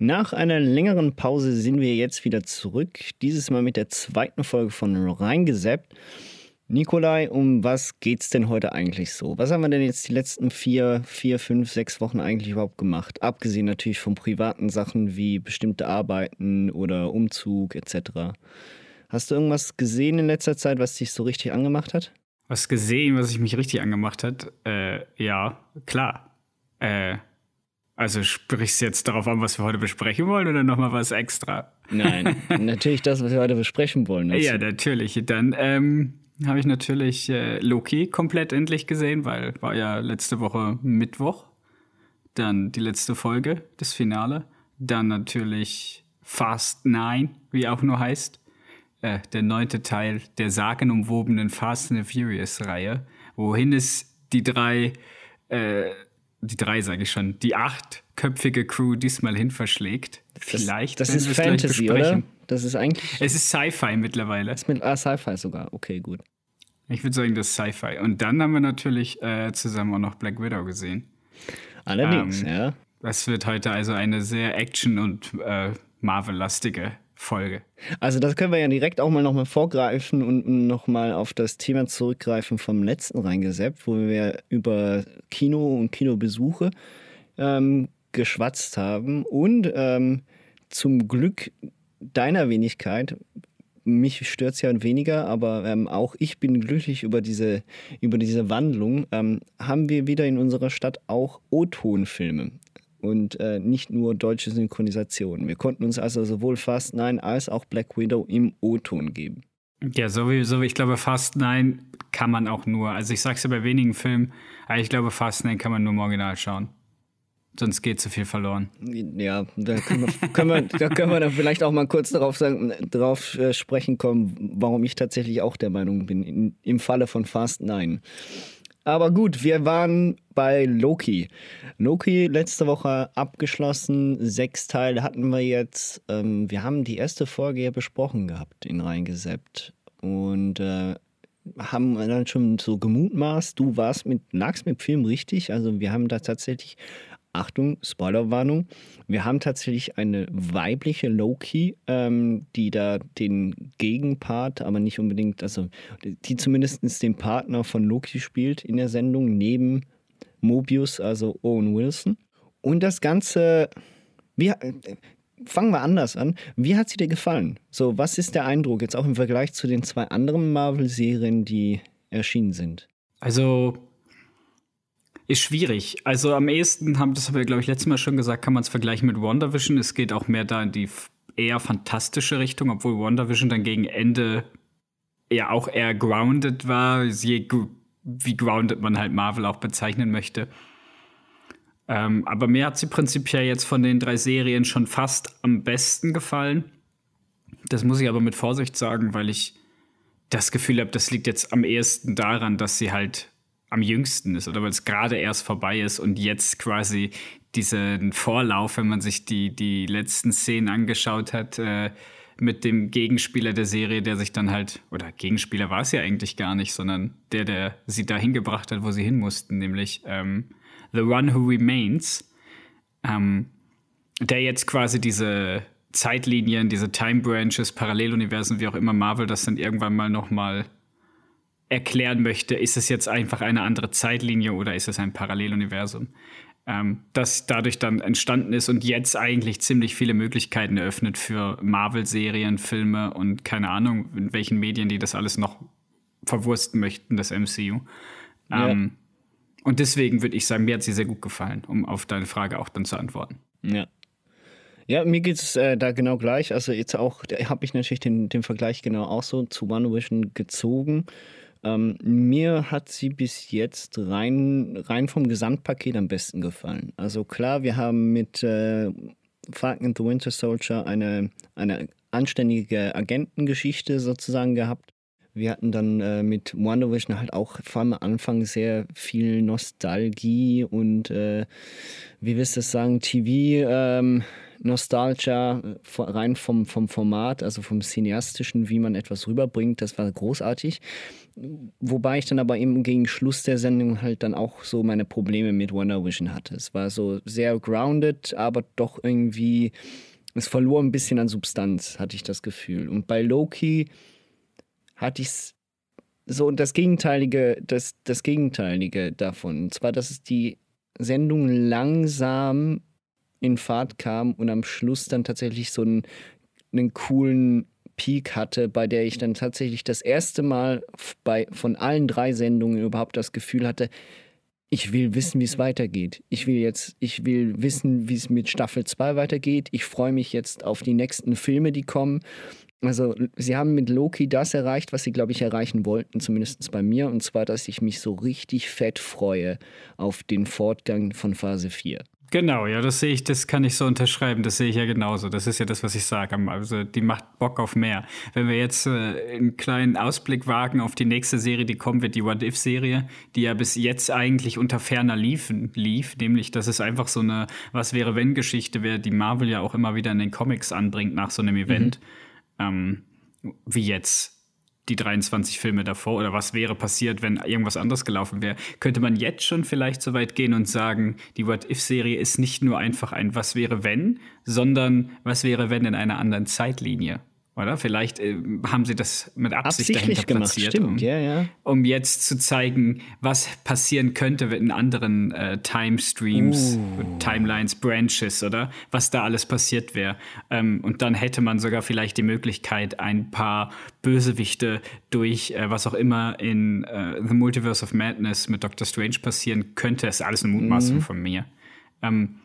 Nach einer längeren Pause sind wir jetzt wieder zurück. Dieses Mal mit der zweiten Folge von Reingesappt. Nikolai, um was geht's denn heute eigentlich so? Was haben wir denn jetzt die letzten vier, vier, fünf, sechs Wochen eigentlich überhaupt gemacht? Abgesehen natürlich von privaten Sachen wie bestimmte Arbeiten oder Umzug etc. Hast du irgendwas gesehen in letzter Zeit, was dich so richtig angemacht hat? Was gesehen, was ich mich richtig angemacht hat? Äh, ja, klar. Äh, also sprichst du jetzt darauf an, was wir heute besprechen wollen oder nochmal was extra? Nein, natürlich das, was wir heute besprechen wollen. Ja, natürlich. Dann ähm, habe ich natürlich äh, Loki komplett endlich gesehen, weil war ja letzte Woche Mittwoch. Dann die letzte Folge, das Finale. Dann natürlich Fast Nine, wie auch nur heißt. Äh, der neunte Teil der sagenumwobenen Fast and Furious Reihe. Wohin es die drei, äh, die drei sage ich schon, die achtköpfige Crew diesmal hin verschlägt. Vielleicht. Das, das ist Fantasy, oder? Das ist eigentlich. Es ist Sci-Fi mittlerweile. ist mit, ah, Sci-Fi sogar. Okay, gut. Ich würde sagen, das ist Sci-Fi. Und dann haben wir natürlich äh, zusammen auch noch Black Widow gesehen. Allerdings, ähm, ja. Das wird heute also eine sehr Action- und äh, Marvel-lastige Folge. Also das können wir ja direkt auch mal nochmal vorgreifen und nochmal auf das Thema zurückgreifen vom letzten reingeseppt, wo wir über Kino und Kinobesuche ähm, geschwatzt haben und ähm, zum Glück deiner Wenigkeit mich stört es ja weniger, aber ähm, auch ich bin glücklich über diese, über diese Wandlung. Ähm, haben wir wieder in unserer Stadt auch O-Ton-Filme und äh, nicht nur deutsche Synchronisation. Wir konnten uns also sowohl Fast Nine als auch Black Widow im O-Ton geben. Ja, sowieso. Ich glaube, Fast Nine kann man auch nur, also ich sag's ja bei wenigen Filmen, aber ich glaube, Fast Nine kann man nur im Original schauen. Sonst geht zu viel verloren. Ja, da können wir, können wir, da können wir dann vielleicht auch mal kurz darauf, sagen, darauf äh, sprechen kommen, warum ich tatsächlich auch der Meinung bin, in, im Falle von Fast 9. Aber gut, wir waren bei Loki. Loki letzte Woche abgeschlossen, sechs Teile hatten wir jetzt. Ähm, wir haben die erste Folge ja besprochen gehabt, in reingeseppt. Und äh, haben dann schon so gemutmaßt, du warst mit, lagst mit Film richtig. Also wir haben da tatsächlich Achtung, Spoilerwarnung, wir haben tatsächlich eine weibliche Loki, ähm, die da den Gegenpart, aber nicht unbedingt, also die zumindest den Partner von Loki spielt in der Sendung, neben Mobius, also Owen Wilson. Und das Ganze, wie, fangen wir anders an. Wie hat sie dir gefallen? So, was ist der Eindruck jetzt auch im Vergleich zu den zwei anderen Marvel-Serien, die erschienen sind? Also, ist schwierig. Also am ehesten haben, das haben wir, glaube ich, letztes Mal schon gesagt, kann man es vergleichen mit WandaVision. Es geht auch mehr da in die eher fantastische Richtung, obwohl WandaVision dann gegen Ende ja auch eher grounded war, wie grounded man halt Marvel auch bezeichnen möchte. Ähm, aber mir hat sie prinzipiell jetzt von den drei Serien schon fast am besten gefallen. Das muss ich aber mit Vorsicht sagen, weil ich das Gefühl habe, das liegt jetzt am ehesten daran, dass sie halt am jüngsten ist oder weil es gerade erst vorbei ist und jetzt quasi diesen Vorlauf, wenn man sich die, die letzten Szenen angeschaut hat, äh, mit dem Gegenspieler der Serie, der sich dann halt, oder Gegenspieler war es ja eigentlich gar nicht, sondern der, der sie dahin gebracht hat, wo sie hin mussten, nämlich ähm, The One Who Remains, ähm, der jetzt quasi diese Zeitlinien, diese Time Branches, Paralleluniversen, wie auch immer Marvel das dann irgendwann mal nochmal erklären möchte, ist es jetzt einfach eine andere Zeitlinie oder ist es ein Paralleluniversum, ähm, das dadurch dann entstanden ist und jetzt eigentlich ziemlich viele Möglichkeiten eröffnet für Marvel-Serien, Filme und keine Ahnung, in welchen Medien die das alles noch verwursten möchten, das MCU. Ja. Ähm, und deswegen würde ich sagen, mir hat sie sehr gut gefallen, um auf deine Frage auch dann zu antworten. Ja. Ja, mir geht es äh, da genau gleich. Also jetzt auch, habe ich natürlich den, den Vergleich genau auch so zu One Vision gezogen. Ähm, mir hat sie bis jetzt rein, rein vom Gesamtpaket am besten gefallen. Also klar, wir haben mit äh, Falcon and the Winter Soldier eine, eine anständige Agentengeschichte sozusagen gehabt. Wir hatten dann äh, mit Wonder Vision halt auch vor allem am Anfang sehr viel Nostalgie und, äh, wie willst du das sagen, TV, ähm, Nostalgia, äh, rein vom, vom Format, also vom Cineastischen, wie man etwas rüberbringt, das war großartig. Wobei ich dann aber eben gegen Schluss der Sendung halt dann auch so meine Probleme mit Wonder Vision hatte. Es war so sehr grounded, aber doch irgendwie, es verlor ein bisschen an Substanz, hatte ich das Gefühl. Und bei Loki hatte ich so das Gegenteilige, das, das Gegenteilige davon. Und zwar, dass es die Sendung langsam in Fahrt kam und am Schluss dann tatsächlich so einen, einen coolen Peak hatte, bei der ich dann tatsächlich das erste Mal bei, von allen drei Sendungen überhaupt das Gefühl hatte, ich will wissen, wie es weitergeht. Ich will jetzt, ich will wissen, wie es mit Staffel 2 weitergeht. Ich freue mich jetzt auf die nächsten Filme, die kommen. Also, sie haben mit Loki das erreicht, was sie, glaube ich, erreichen wollten, zumindest bei mir. Und zwar, dass ich mich so richtig fett freue auf den Fortgang von Phase 4. Genau, ja, das sehe ich, das kann ich so unterschreiben, das sehe ich ja genauso. Das ist ja das, was ich sage. Also die macht Bock auf mehr. Wenn wir jetzt äh, einen kleinen Ausblick wagen auf die nächste Serie, die kommen wird, die What If-Serie, die ja bis jetzt eigentlich unter ferner liefen, lief, nämlich, dass es einfach so eine Was wäre wenn Geschichte wäre, die Marvel ja auch immer wieder in den Comics anbringt nach so einem Event. Mhm. Ähm, wie jetzt die 23 Filme davor oder was wäre passiert, wenn irgendwas anderes gelaufen wäre, könnte man jetzt schon vielleicht so weit gehen und sagen, die What-If-Serie ist nicht nur einfach ein Was wäre wenn, sondern was wäre wenn in einer anderen Zeitlinie. Oder? Vielleicht äh, haben sie das mit Absicht Absichtlich dahinter gemacht, platziert, stimmt, um, ja, ja. um jetzt zu zeigen, was passieren könnte in anderen äh, Timestreams, Uh. Timelines, Branches, oder? Was da alles passiert wäre. Ähm, und dann hätte man sogar vielleicht die Möglichkeit, ein paar Bösewichte durch äh, was auch immer in äh, The Multiverse of Madness mit Doctor Strange passieren könnte. Das ist alles eine Mutmaßung Mhm. von mir. Ähm,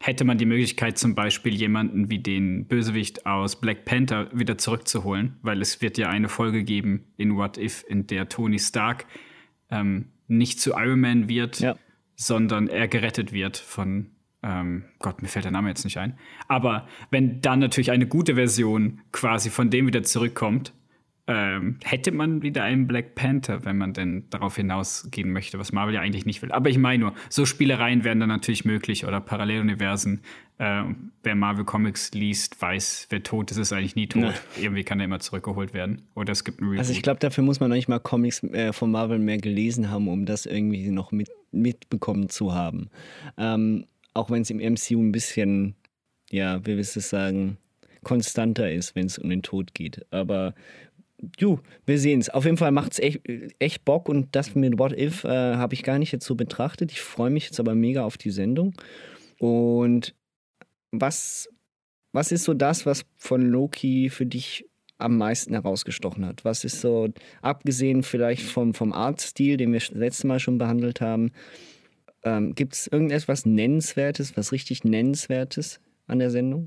hätte man die Möglichkeit, zum Beispiel jemanden wie den Bösewicht aus Black Panther wieder zurückzuholen, weil es wird ja eine Folge geben in What If, in der Tony Stark ähm, nicht zu Iron Man wird, Ja. sondern er gerettet wird von ähm, Gott, mir fällt der Name jetzt nicht ein. Aber wenn dann natürlich eine gute Version quasi von dem wieder zurückkommt, ähm, hätte man wieder einen Black Panther, wenn man denn darauf hinausgehen möchte, was Marvel ja eigentlich nicht will. Aber ich meine nur, so Spielereien wären dann natürlich möglich oder Paralleluniversen. Äh, wer Marvel Comics liest, weiß, wer tot ist, ist eigentlich nie tot. Irgendwie kann er immer zurückgeholt werden. Oder es gibt ein Reboot. Also ich glaube, dafür muss man noch nicht mal Comics äh, von Marvel mehr gelesen haben, um das irgendwie noch mit, mitbekommen zu haben. Ähm, auch wenn es im MCU ein bisschen, ja, wie willst du es sagen, konstanter ist, wenn es um den Tod geht. Aber ju, wir sehen es. Auf jeden Fall macht es echt, echt Bock und das mit What If äh, habe ich gar nicht jetzt so betrachtet. Ich freue mich jetzt aber mega auf die Sendung. Und was, was ist so das, was von Loki für dich am meisten herausgestochen hat? Was ist so, abgesehen vielleicht vom, vom Artstil, den wir das letzte Mal schon behandelt haben, ähm, gibt es irgendetwas Nennenswertes, was richtig Nennenswertes an der Sendung?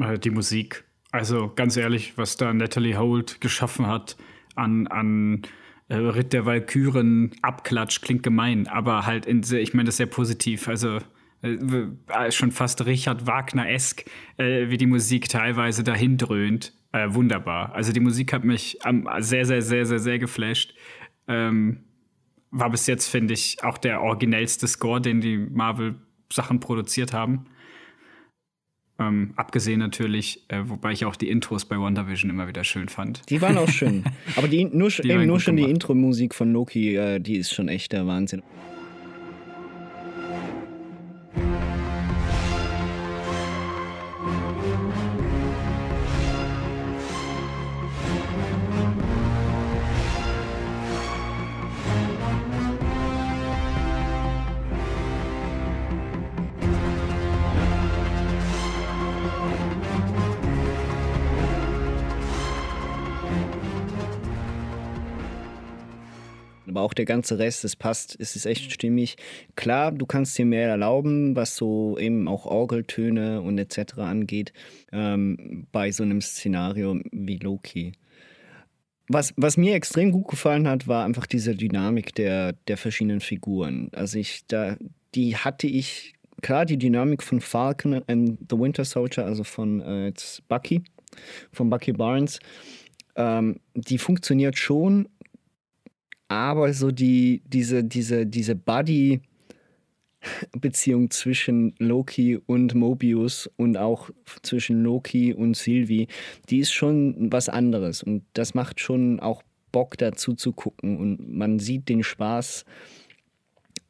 Äh, Die Musik. Also ganz ehrlich, was da Natalie Holt geschaffen hat an, an äh, Ritt der Walküren, Abklatsch, klingt gemein, aber halt in sehr, ich meine das sehr positiv. Also äh, äh, schon fast Richard Wagner-esk, äh, wie die Musik teilweise dahin dröhnt. Äh, wunderbar. Also die Musik hat mich am, sehr, sehr, sehr, sehr, sehr geflasht. Ähm, war bis jetzt, finde ich, auch der originellste Score, den die Marvel-Sachen produziert haben. Ähm, abgesehen natürlich, äh, wobei ich auch die Intros bei WandaVision immer wieder schön fand. Die waren auch schön. Aber die, nur, Die eben nur schon die gemacht. Intro-Musik von Loki, äh, die ist schon echt der Wahnsinn. Aber auch der ganze Rest, es passt, es ist echt stimmig. Klar, du kannst dir mehr erlauben, was so eben auch Orgeltöne und etc. angeht, ähm, bei so einem Szenario wie Loki. was, was mir extrem gut gefallen hat, war einfach diese Dynamik der, der verschiedenen Figuren. Also ich, da, die hatte ich, klar, die Dynamik von Falcon and the Winter Soldier, also von äh, Bucky, von Bucky Barnes, ähm, die funktioniert schon, aber so die, diese, diese, diese Buddy- Beziehung zwischen Loki und Mobius und auch zwischen Loki und Sylvie, die ist schon was anderes und das macht schon auch Bock dazu zu gucken und man sieht den Spaß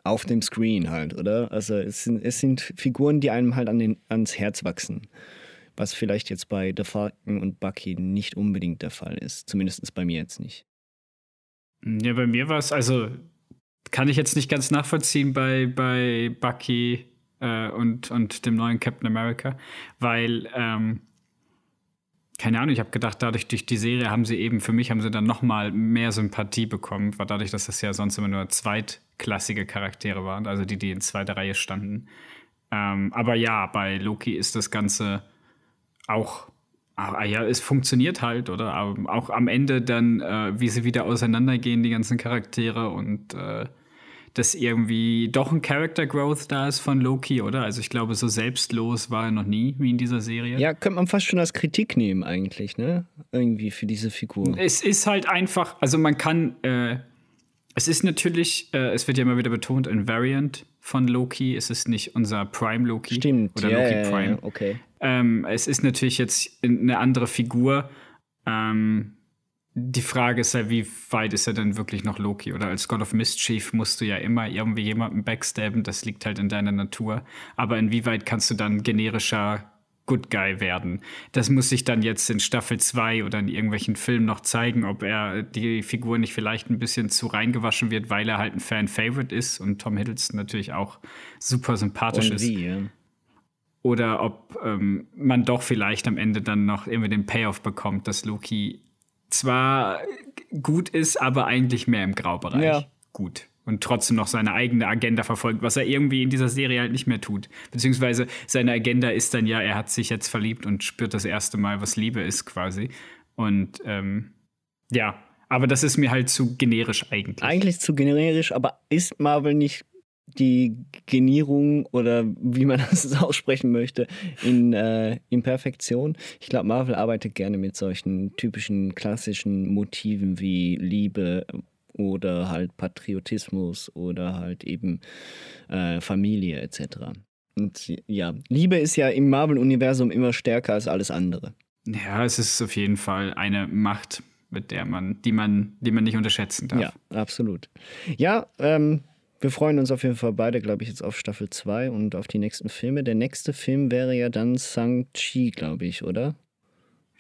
auf dem Screen halt, oder? Also es sind, es sind Figuren, die einem halt an den, ans Herz wachsen, was vielleicht jetzt bei The Falcon und Bucky nicht unbedingt der Fall ist, zumindest bei mir jetzt nicht. Ja, bei mir war es, also kann ich jetzt nicht ganz nachvollziehen bei, bei Bucky äh, und, und dem neuen Captain America, weil, ähm, keine Ahnung, ich habe gedacht, dadurch durch die Serie haben sie eben, für mich haben sie dann noch mal mehr Sympathie bekommen, war dadurch, dass das ja sonst immer nur zweitklassige Charaktere waren, also die, die in zweiter Reihe standen. Ähm, aber ja, bei Loki ist das Ganze auch Ah, ja, es funktioniert halt, oder? Aber auch am Ende dann, äh, wie sie wieder auseinandergehen, die ganzen Charaktere und äh, dass irgendwie doch ein Character Growth da ist von Loki, oder? Also ich glaube, so selbstlos war er noch nie wie in dieser Serie. Ja, könnte man fast schon als Kritik nehmen eigentlich, ne? Irgendwie für diese Figur. Es ist halt einfach, also man kann, äh, es ist natürlich, äh, es wird ja immer wieder betont, ein Variant von Loki. Es ist nicht unser Prime Loki. Stimmt. Oder ja, Loki Prime. Okay. Ähm, es ist natürlich jetzt eine andere Figur. Ähm, die Frage ist ja, wie weit ist er denn wirklich noch Loki? Oder als God of Mischief musst du ja immer irgendwie jemanden backstabben, das liegt halt in deiner Natur. Aber inwieweit kannst du dann generischer Good Guy werden? Das muss sich dann jetzt in Staffel 2 oder in irgendwelchen Filmen noch zeigen, ob er die Figur nicht vielleicht ein bisschen zu reingewaschen wird, weil er halt ein Fan-Favorite ist und Tom Hiddleston natürlich auch super sympathisch Und ist wie, ja. oder ob ähm, man doch vielleicht am Ende dann noch irgendwie den Payoff bekommt, dass Loki zwar gut ist, aber eigentlich mehr im Graubereich Ja. gut und trotzdem noch seine eigene Agenda verfolgt, was er irgendwie in dieser Serie halt nicht mehr tut. Beziehungsweise seine Agenda ist dann ja, er hat sich jetzt verliebt und spürt das erste Mal, was Liebe ist quasi. Und ähm, ja, aber das ist mir halt zu generisch eigentlich. Eigentlich zu generisch, aber ist Marvel nicht die Genierung oder wie man das aussprechen möchte, in, äh, in Perfektion? Ich glaube, Marvel arbeitet gerne mit solchen typischen klassischen Motiven wie Liebe oder halt Patriotismus oder halt eben äh, Familie etc. Und ja, Liebe ist ja im Marvel-Universum immer stärker als alles andere. Ja, es ist auf jeden Fall eine Macht, mit der man, die man, die man nicht unterschätzen darf. Ja, absolut. Ja, ähm, wir freuen uns auf jeden Fall beide, glaube ich, jetzt auf Staffel 2 und auf die nächsten Filme. Der nächste Film wäre ja dann Shang-Chi, glaube ich, oder?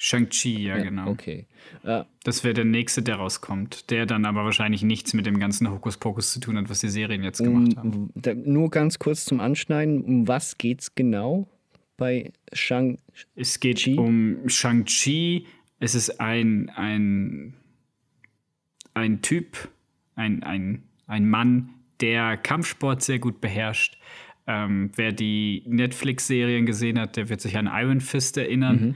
Shang-Chi, ja, genau. Okay. Äh, Das wäre der nächste, der rauskommt, der dann aber wahrscheinlich nichts mit dem ganzen Hokuspokus zu tun hat, was die Serien jetzt gemacht haben. da, nur ganz kurz zum Anschneiden, um was geht's genau bei Shang? Es geht um Shang-Chi. Es ist ein, ein, ein Typ, ein, ein, ein Mann, der Kampfsport sehr gut beherrscht. Ähm, wer die Netflix-Serien gesehen hat, der wird sich an Iron Fist erinnern.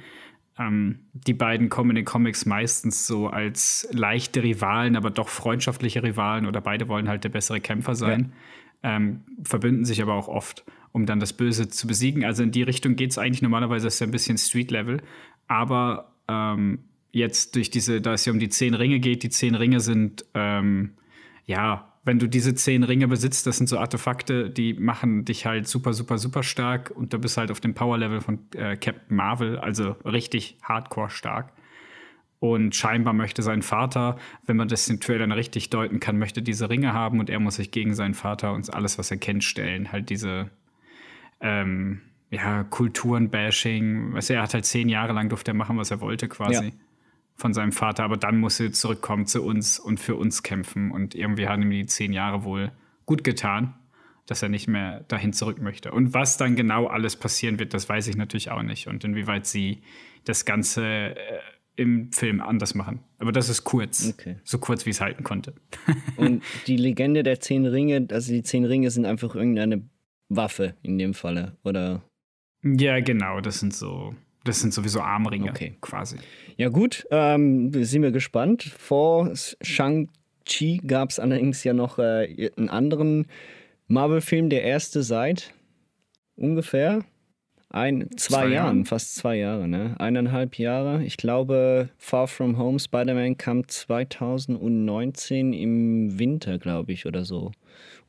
Ähm, die beiden kommen in den Comics meistens so als leichte Rivalen, aber doch freundschaftliche Rivalen oder beide wollen halt der bessere Kämpfer sein. Ähm, verbünden sich aber auch oft, um dann das Böse zu besiegen. Also in die Richtung geht es eigentlich normalerweise ist ja ein bisschen Street-Level. Aber ähm, jetzt durch diese, da es ja um die zehn Ringe geht, die zehn Ringe sind, ähm, ja, wenn du diese zehn Ringe besitzt, das sind so Artefakte, die machen dich halt super, super, super stark und du bist halt auf dem Power-Level von äh, Captain Marvel, also richtig hardcore stark. Und scheinbar möchte sein Vater, wenn man das in den Trailern richtig deuten kann, möchte diese Ringe haben und er muss sich gegen seinen Vater und alles, was er kennt, stellen. Halt diese ähm, ja, Kulturen-Bashing. Weißt du, er hat halt zehn Jahre lang durfte er machen, was er wollte, quasi. Ja. Von seinem Vater, aber dann muss er zurückkommen zu uns und für uns kämpfen. Und irgendwie haben ihm die zehn Jahre wohl gut getan, dass er nicht mehr dahin zurück möchte. Und was dann genau alles passieren wird, das weiß ich natürlich auch nicht. Und inwieweit sie das Ganze äh, im Film anders machen. Aber das ist kurz. Okay. So kurz, wie es halten konnte. Und die Legende der zehn Ringe, also die zehn Ringe sind einfach irgendeine Waffe in dem Falle, oder? ja, genau. Das sind so Das sind sowieso Armringe Okay. quasi. Ja, gut, ähm, sind wir gespannt. Vor Shang-Chi gab es allerdings ja noch äh, einen anderen Marvel-Film, der erste seit ungefähr ein, zwei, Zwei Jahren, Jahren? fast zwei Jahre, ne? Eineinhalb Jahre. Ich glaube, Far From Home, Spider-Man kam 2019 im Winter, glaube ich, oder so.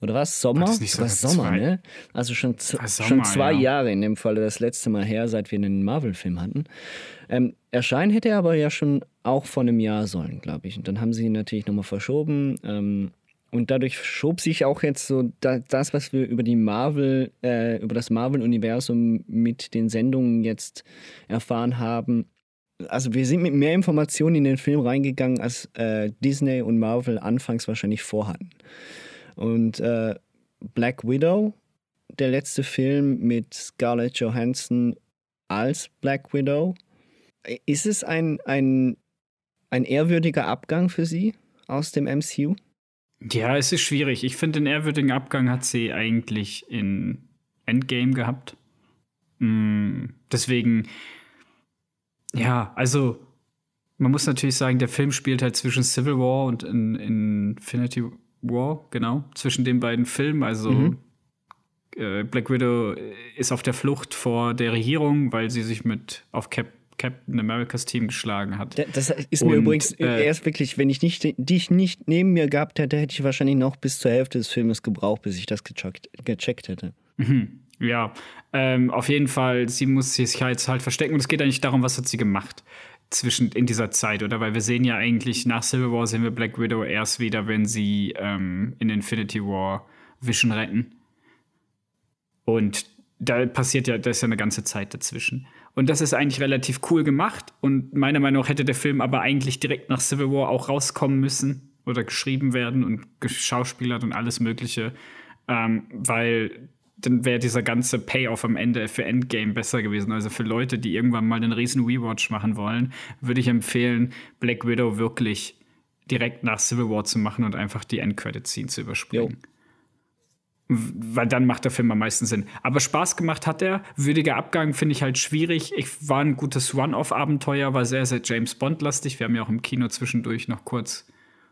Oder was? Sommer? War das nicht War sogar Sommer, zwei? ne? Also schon, War Sommer, schon zwei ja. Jahre in dem Falle das letzte Mal her, seit wir einen Marvel-Film hatten. Ähm, erscheinen hätte er aber ja schon auch vor einem Jahr sollen, glaube ich. Und dann haben sie ihn natürlich nochmal verschoben. Ähm, und dadurch schob sich auch jetzt so da, das, was wir über die Marvel, äh, über das Marvel-Universum mit den Sendungen jetzt erfahren haben. Also wir sind mit mehr Informationen in den Film reingegangen, als äh, Disney und Marvel anfangs wahrscheinlich vorhatten. Und äh, Black Widow, der letzte Film mit Scarlett Johansson als Black Widow, ist es ein, ein, ein ehrwürdiger Abgang für sie aus dem MCU? Ja, es ist schwierig. Ich finde, den ehrwürdigen Abgang hat sie eigentlich in Endgame gehabt. Mm, deswegen, ja, also man muss natürlich sagen, der Film spielt halt zwischen Civil War und in, Infinity War, genau, zwischen den beiden Filmen. Also Mhm. äh, Black Widow ist auf der Flucht vor der Regierung, weil sie sich mit auf Cap Captain Americas Team geschlagen hat. Da- Das ist mir Und, übrigens äh, erst wirklich, wenn ich nicht, dich nicht neben mir gehabt hätte, hätte ich wahrscheinlich noch bis zur Hälfte des Filmes gebraucht, bis ich das gecheckt, gecheckt hätte. Ja, ähm, auf jeden Fall, sie muss sich halt, halt verstecken und es geht eigentlich darum, was hat sie gemacht zwischen in dieser Zeit, oder? Weil wir sehen ja eigentlich nach Civil War sehen wir Black Widow erst wieder, wenn sie ähm, in Infinity War Vision retten. Und da passiert ja, da ist ja eine ganze Zeit dazwischen. Und das ist eigentlich relativ cool gemacht. Und meiner Meinung nach hätte der Film aber eigentlich direkt nach Civil War auch rauskommen müssen oder geschrieben werden und geschauspielert und alles Mögliche. Ähm, weil dann wäre dieser ganze Payoff am Ende für Endgame besser gewesen. Also für Leute, die irgendwann mal einen riesen Rewatch machen wollen, würde ich empfehlen, Black Widow wirklich direkt nach Civil War zu machen und einfach die Endcredit-Scene zu überspringen. Weil dann macht der Film am meisten Sinn. Aber Spaß gemacht hat er. Würdiger Abgang finde ich halt schwierig. Ich war ein gutes Run-Off-Abenteuer, war sehr, sehr James Bond-lastig. Wir haben ja auch im Kino zwischendurch noch kurz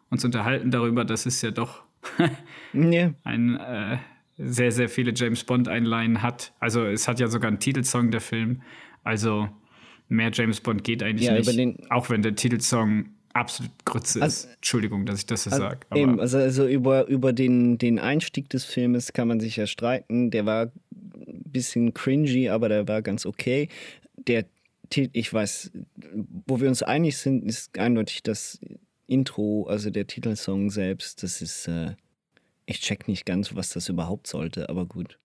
uns unterhalten darüber. Das ist ja doch ein äh, sehr, sehr viele James Bond-Einleihen hat. Also es hat ja sogar einen Titelsong, der Film. Also mehr James Bond geht eigentlich Ja, nicht. auch wenn der Titelsong absolut Grütze Also- ist. Entschuldigung, dass ich das so sage. Eben, also, also über, über den, den Einstieg des Filmes kann man sich ja streiten. Der war ein bisschen cringy, aber der war ganz okay. Der ich weiß, wo wir uns einig sind, ist eindeutig das Intro, also der Titelsong selbst. Das ist, äh, ich check nicht ganz, was das überhaupt sollte, aber gut.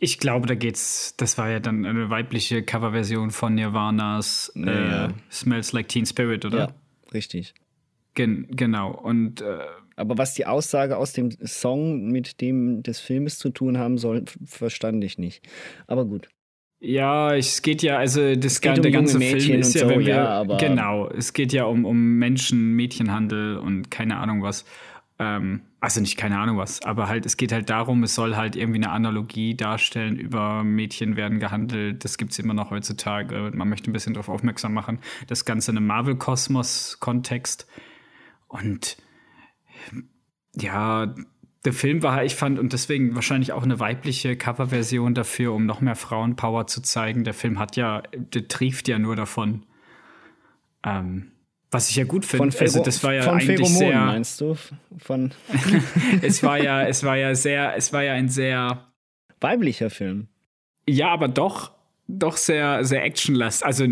Ich glaube, da geht's. Das war ja dann eine weibliche Coverversion von Nirvanas äh, Ja. Smells Like Teen Spirit, oder? Ja, richtig. Gen genau. Und äh, Aber was die Aussage aus dem Song mit dem des Filmes zu tun haben soll, verstand ich nicht. Aber gut. ja, es geht ja, also das geht um der ganze Mädchen Film ist ja, so, wenn wir, ja, genau, es geht ja um, um Menschen, Mädchenhandel und keine Ahnung was. Ähm, also nicht keine Ahnung was, aber halt, es geht halt darum, es soll halt irgendwie eine Analogie darstellen, über Mädchen werden gehandelt, das gibt's immer noch heutzutage. Man möchte ein bisschen darauf aufmerksam machen. Das Ganze in einem Marvel-Kosmos-Kontext. Und ja, der Film war, ich fand, und deswegen wahrscheinlich auch eine weibliche Coverversion dafür, um noch mehr Frauenpower zu zeigen. Der Film hat ja, der trieft ja nur davon. Ähm, was ich ja gut Von, finde. Also Phero- das war ja von eigentlich Pheromonen, sehr. meinst du? Von Es war ja, es war ja sehr, es war ja ein sehr, weiblicher Film. ja, aber doch, doch sehr, sehr actionlast. Also,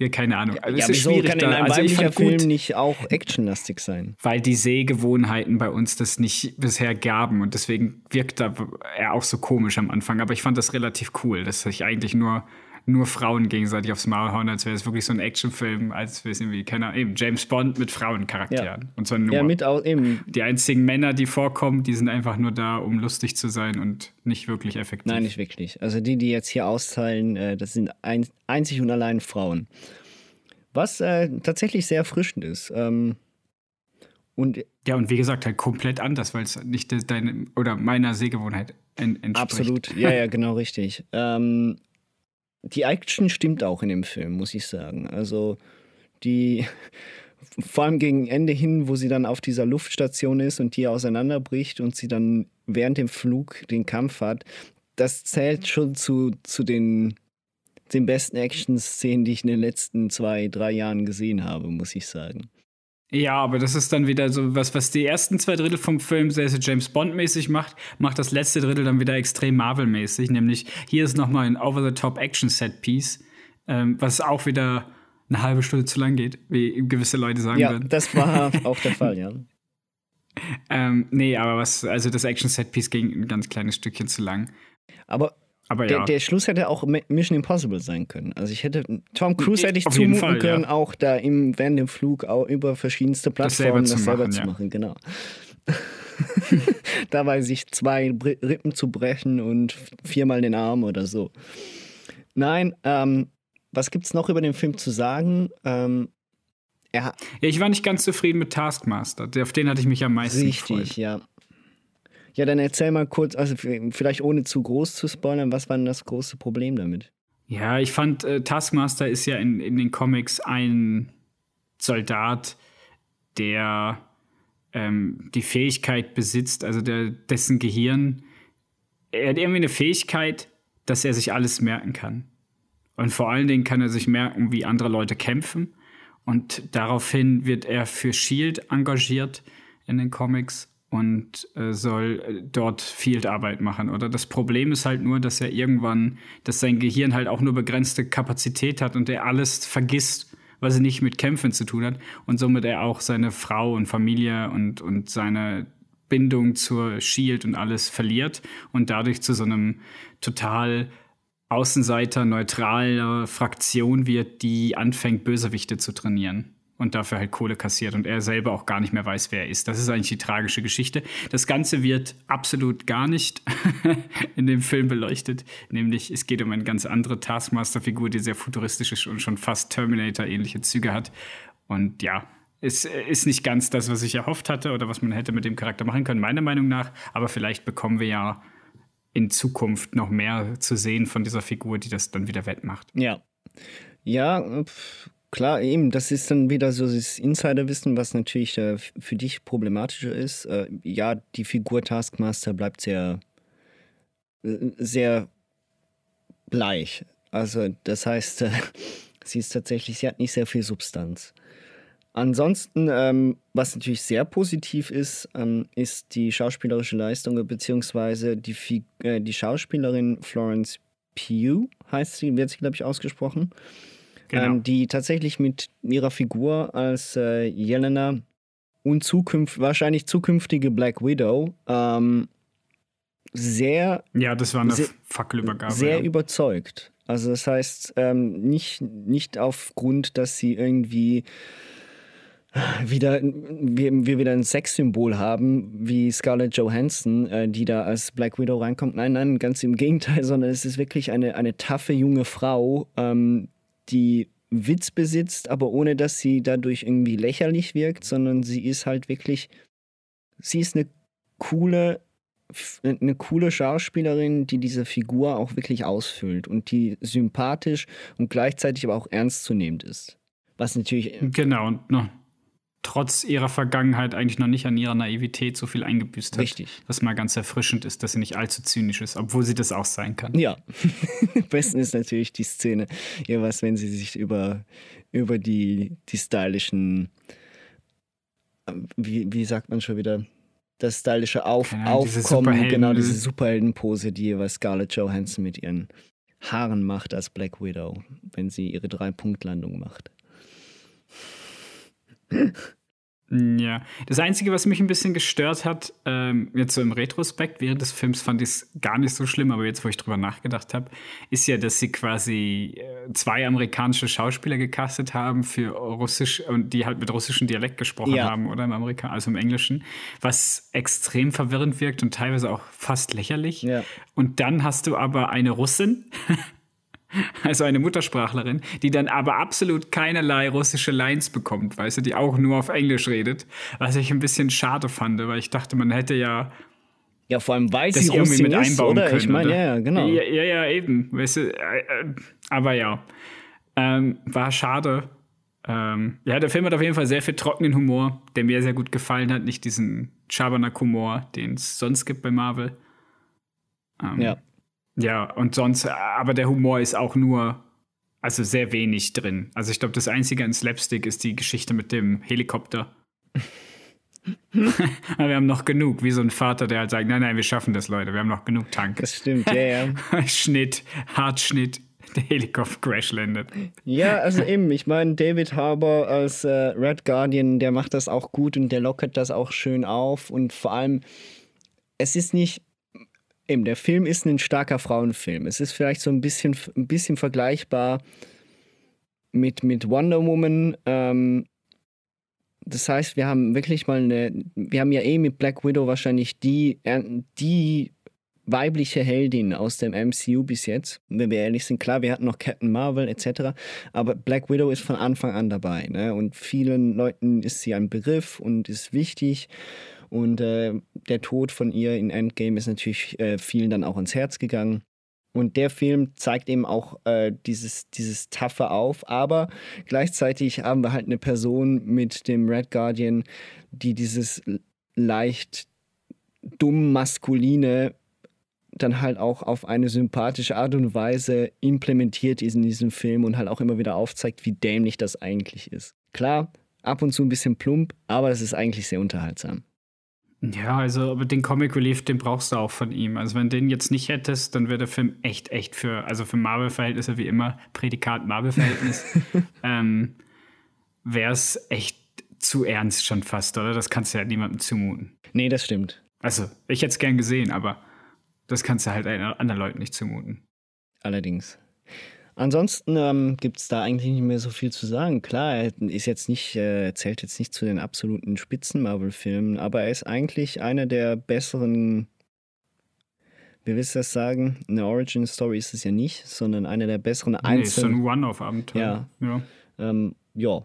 ja, keine Ahnung. Also, ja, es ist wieso schwierig kann denn da. ein Also, ich weiblicher Film nicht auch actionlastig sein? weil die Sehgewohnheiten bei uns das nicht bisher gaben und deswegen wirkt er auch so komisch am Anfang. Aber ich fand das relativ cool, dass ich eigentlich nur nur Frauen gegenseitig aufs Maul hauen, als wäre es wirklich so ein Actionfilm, als wäre es irgendwie, keine Ahnung, eben James Bond mit Frauencharakteren. Ja. Und zwar nur. Ja, mit auch eben. Die einzigen Männer, die vorkommen, die sind einfach nur da, um lustig zu sein und nicht wirklich effektiv. Nein, nicht wirklich. Also die, die jetzt hier austeilen, äh, das sind ein, einzig und allein Frauen. Was äh, tatsächlich sehr erfrischend ist. Ähm, und Ja, und wie gesagt, halt komplett anders, weil es nicht de- deine oder meiner Sehgewohnheit en entspricht. absolut, ja, ja, genau richtig. Ähm, die Action stimmt auch in dem Film, muss ich sagen. Also die, vor allem gegen Ende hin, wo sie dann auf dieser Luftstation ist und die auseinanderbricht und sie dann während dem Flug den Kampf hat, das zählt schon zu, zu den, den besten Action-Szenen, die ich in den letzten zwei, drei Jahren gesehen habe, muss ich sagen. Ja, aber das ist dann wieder so was, was die ersten zwei Drittel vom Film sehr, sehr James Bond-mäßig macht, macht das letzte Drittel dann wieder extrem Marvel-mäßig. Nämlich hier ist nochmal ein Over-the-Top-Action-Set-Piece, ähm, was auch wieder eine halbe Stunde zu lang geht, wie gewisse Leute sagen Ja, würden. das war auch der Fall, ja. Ähm, nee, aber was, also das Action-Set-Piece ging ein ganz kleines Stückchen zu lang. Aber Aber der, ja. der Schluss hätte auch Mi- Mission Impossible sein können. Also ich hätte Tom Cruise hätte ich Auf zumuten Fall, können, ja. auch da im, während dem Flug auch über verschiedenste Das selber Plattformen zu das selber machen, zu ja. machen, genau. Dabei sich zwei Rippen zu brechen und viermal den Arm oder so. Nein, ähm, was gibt's noch über den Film zu sagen? Ähm, hat Ja, ich war nicht ganz zufrieden mit Taskmaster. Der- Auf den hatte ich mich am meisten richtig, gefreut. ja. Ja, dann erzähl mal kurz, also vielleicht ohne zu groß zu spoilern, was war denn das große Problem damit? Ja, ich fand, äh, Taskmaster ist ja in, in den Comics ein Soldat, der ähm, die Fähigkeit besitzt, also der, dessen Gehirn, er hat irgendwie eine Fähigkeit, dass er sich alles merken kann. Und vor allen Dingen kann er sich merken, wie andere Leute kämpfen. Und daraufhin wird er für Shield engagiert in den Comics und äh, soll äh, dort Field-Arbeit machen. Oder das Problem ist halt nur, dass er irgendwann, dass sein Gehirn halt auch nur begrenzte Kapazität hat und er alles vergisst, was er nicht mit Kämpfen zu tun hat. Und somit er auch seine Frau und Familie und, und seine Bindung zur Shield und alles verliert und dadurch zu so einem total Außenseiter, neutraler Fraktion wird, die anfängt, Bösewichte zu trainieren und dafür halt Kohle kassiert und er selber auch gar nicht mehr weiß, wer er ist. Das ist eigentlich die tragische Geschichte. Das Ganze wird absolut gar nicht in dem Film beleuchtet, nämlich es geht um eine ganz andere Taskmaster-Figur, die sehr futuristisch ist und schon fast Terminator-ähnliche Züge hat. Und ja, es ist nicht ganz das, was ich erhofft hatte oder was man hätte mit dem Charakter machen können, meiner Meinung nach. Aber vielleicht bekommen wir ja in Zukunft noch mehr zu sehen von dieser Figur, die das dann wieder wettmacht. Ja. Ja, pf, klar, eben, das ist dann wieder so das Insiderwissen, was natürlich äh, für dich problematischer ist. Äh, ja, die Figur Taskmaster bleibt sehr, äh, sehr bleich. Also, das heißt, äh, sie ist tatsächlich, sie hat nicht sehr viel Substanz. Ansonsten, ähm, was natürlich sehr positiv ist, ähm, ist die schauspielerische Leistung, beziehungsweise die, Fi äh, die Schauspielerin Florence Pugh, heißt sie, wird sie, glaube ich, ausgesprochen, Genau. ähm, die tatsächlich mit ihrer Figur als äh, Jelena und zukünft wahrscheinlich zukünftige Black Widow ähm, sehr ja, das war eine sehr- Fackelübergabe. sehr ja. überzeugt. Also das heißt, ähm, nicht, nicht aufgrund, dass sie irgendwie wieder, wir, wir wieder ein Sexsymbol haben, wie Scarlett Johansson, äh, die da als Black Widow reinkommt. Nein, nein, ganz im Gegenteil, sondern es ist wirklich eine, eine taffe junge Frau, ähm, die Witz besitzt, aber ohne dass sie dadurch irgendwie lächerlich wirkt, sondern sie ist halt wirklich, sie ist eine coole, eine coole Schauspielerin, die diese Figur auch wirklich ausfüllt und die sympathisch und gleichzeitig aber auch ernstzunehmend ist. Was natürlich Genau, und noch trotz ihrer Vergangenheit eigentlich noch nicht an ihrer Naivität so viel eingebüßt hat. Richtig. Was mal ganz erfrischend ist, dass sie nicht allzu zynisch ist, obwohl sie das auch sein kann. Ja, am besten ist natürlich die Szene, ja, was, wenn sie sich über, über die, die stylischen, äh, wie, wie sagt man schon wieder, das stylische Auf, diese Aufkommen, Superhelden- genau, diese Superheldenpose, die was Scarlett Johansson mit ihren Haaren macht als Black Widow, wenn sie ihre Drei-Punkt-Landung macht. Ja, das Einzige, was mich ein bisschen gestört hat, ähm, jetzt so im Retrospekt, während des Films fand ich es gar nicht so schlimm, aber jetzt, wo ich drüber nachgedacht habe, ist ja, dass sie quasi äh, zwei amerikanische Schauspieler gecastet haben für Russisch und die halt mit russischem Dialekt gesprochen Ja. haben oder im Amerikan also im Englischen, was extrem verwirrend wirkt und teilweise auch fast lächerlich. Ja. Und dann hast du aber eine Russin, also eine Muttersprachlerin, die dann aber absolut keinerlei russische Lines bekommt, weißt du, die auch nur auf Englisch redet, was ich ein bisschen schade fand, weil ich dachte, man hätte ja Ja, vor allem das sie irgendwie mit ist, einbauen oder? können. ich meine, ja, ja, genau. Ja, ja, ja, eben, weißt du, äh, äh, aber ja, ähm, war schade. Ähm, ja, der Film hat auf jeden Fall sehr viel trockenen Humor, der mir sehr gut gefallen hat, nicht diesen Schabernack-Humor, den es sonst gibt bei Marvel. Ähm, ja. Ja, und sonst, äh, aber der Humor ist auch nur, also sehr wenig drin. Also ich glaube, das Einzige an Slapstick ist die Geschichte mit dem Helikopter. aber wir haben noch genug, wie so ein Vater, der halt sagt, nein, nein, wir schaffen das, Leute, wir haben noch genug Tank. Das stimmt, ja, ja. Schnitt, Hartschnitt, der Helikopter crash landet. Ja, also eben, ich meine, David Harbour als äh, Red Guardian, der macht das auch gut und der lockert das auch schön auf und vor allem, es ist nicht, eben, der Film ist ein starker Frauenfilm. Es ist vielleicht so ein bisschen, ein bisschen vergleichbar mit, mit Wonder Woman. Ähm, das heißt, wir haben wirklich mal eine, wir haben ja eh mit Black Widow wahrscheinlich die, äh, die weibliche Heldin aus dem MCU bis jetzt. Wenn wir ehrlich sind, klar, wir hatten noch Captain Marvel etc., aber Black Widow ist von Anfang an dabei. Ne? Und vielen Leuten ist sie ein Begriff und ist wichtig. Und äh, der Tod von ihr in Endgame ist natürlich äh, vielen dann auch ins Herz gegangen. Und der Film zeigt eben auch äh, dieses, dieses Taffe auf, aber gleichzeitig haben wir halt eine Person mit dem Red Guardian, die dieses leicht dumm maskuline dann halt auch auf eine sympathische Art und Weise implementiert ist in diesem Film und halt auch immer wieder aufzeigt, wie dämlich das eigentlich ist. Klar, ab und zu ein bisschen plump, aber es ist eigentlich sehr unterhaltsam. Ja, also, aber den Comic Relief, den brauchst du auch von ihm. Also, wenn du den jetzt nicht hättest, dann wäre der Film echt, echt für, also für Marvel-Verhältnisse wie immer, Prädikat Marvel-Verhältnis, ähm, wäre es echt zu ernst schon fast, oder? Das kannst du ja niemandem zumuten. Nee, das stimmt. Also, ich hätte es gern gesehen, aber das kannst du halt anderen Leuten nicht zumuten. Allerdings. Ansonsten ähm, gibt es da eigentlich nicht mehr so viel zu sagen. Klar, er ist jetzt nicht, äh, zählt jetzt nicht zu den absoluten Spitzen-Marvel-Filmen, aber er ist eigentlich einer der besseren, wie willst du das sagen? Eine Origin-Story ist es ja nicht, sondern einer der besseren Nee, ist so einzelnen. ein One-Off-Abenteuer. Ja. ja. ähm, ja.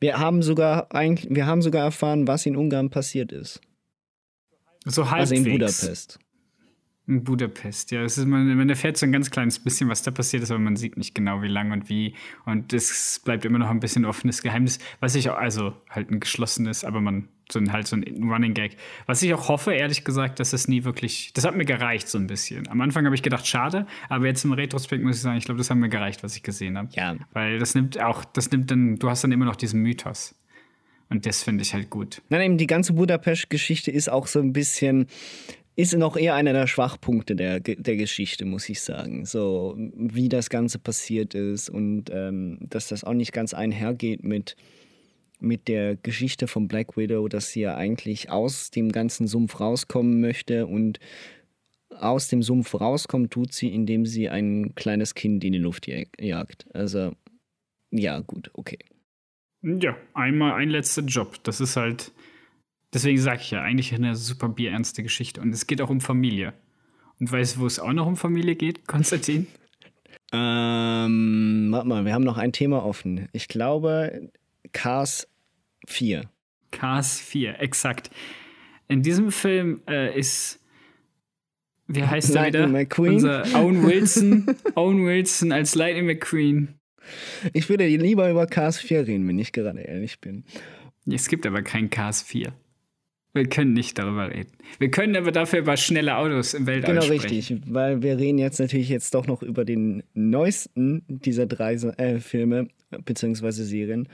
Wir haben sogar eigentlich, wir haben sogar erfahren, was in Ungarn passiert ist. So halbwegs. Also in Budapest. In Budapest, ja. Es ist, man, man erfährt so ein ganz kleines bisschen, was da passiert ist, aber man sieht nicht genau, wie lang und wie. Und es bleibt immer noch ein bisschen offenes Geheimnis, was ich auch, also halt ein geschlossenes, aber man, so ein, halt so ein Running Gag. Was ich auch hoffe, ehrlich gesagt, dass es nie wirklich, das hat mir gereicht so ein bisschen. Am Anfang habe ich gedacht, schade, aber jetzt im Retrospekt muss ich sagen, ich glaube, das hat mir gereicht, was ich gesehen habe. Ja. Weil das nimmt auch, das nimmt dann, du hast dann immer noch diesen Mythos. Und das finde ich halt gut. Nein, eben die ganze Budapest-Geschichte ist auch so ein bisschen, ist noch eher einer der Schwachpunkte der, der Geschichte, muss ich sagen. So, wie das Ganze passiert ist und ähm, dass das auch nicht ganz einhergeht mit, mit der Geschichte von Black Widow, dass sie ja eigentlich aus dem ganzen Sumpf rauskommen möchte und aus dem Sumpf rauskommen tut sie, indem sie ein kleines Kind in die Luft jag- jagt. Also, ja, gut, okay. Ja, einmal ein letzter Job. Das ist halt, deswegen sage ich ja, eigentlich eine super bierernste Geschichte. Und es geht auch um Familie. Und weißt du, wo es auch noch um Familie geht, Konstantin? Ähm, warte mal, wir haben noch ein Thema offen. Ich glaube, Cars 4. Cars 4, exakt. In diesem Film äh, ist, wie heißt er wieder? Lightning McQueen. Unser Owen Wilson. Owen Wilson als Lightning McQueen. Ich würde lieber über Cars 4 reden, wenn ich gerade ehrlich bin. Es gibt aber kein Cars 4. Wir können nicht darüber reden. Wir können aber dafür über schnelle Autos im Weltall Genau sprechen. richtig, weil wir reden jetzt natürlich jetzt doch noch über den neuesten dieser drei äh, Filme beziehungsweise Serien.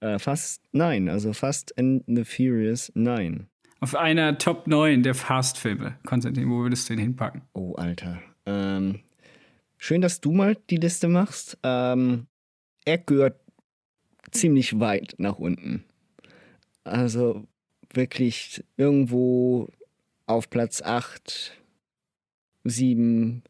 Äh, Fast 9, also Fast and the Furious 9. Auf einer Top 9 der Fast-Filme. Konstantin, wo würdest du ihn hinpacken? Oh, Alter. Ähm, schön, dass du mal die Liste machst. Ähm, er gehört ziemlich weit nach unten. Also wirklich irgendwo auf Platz 8, 7.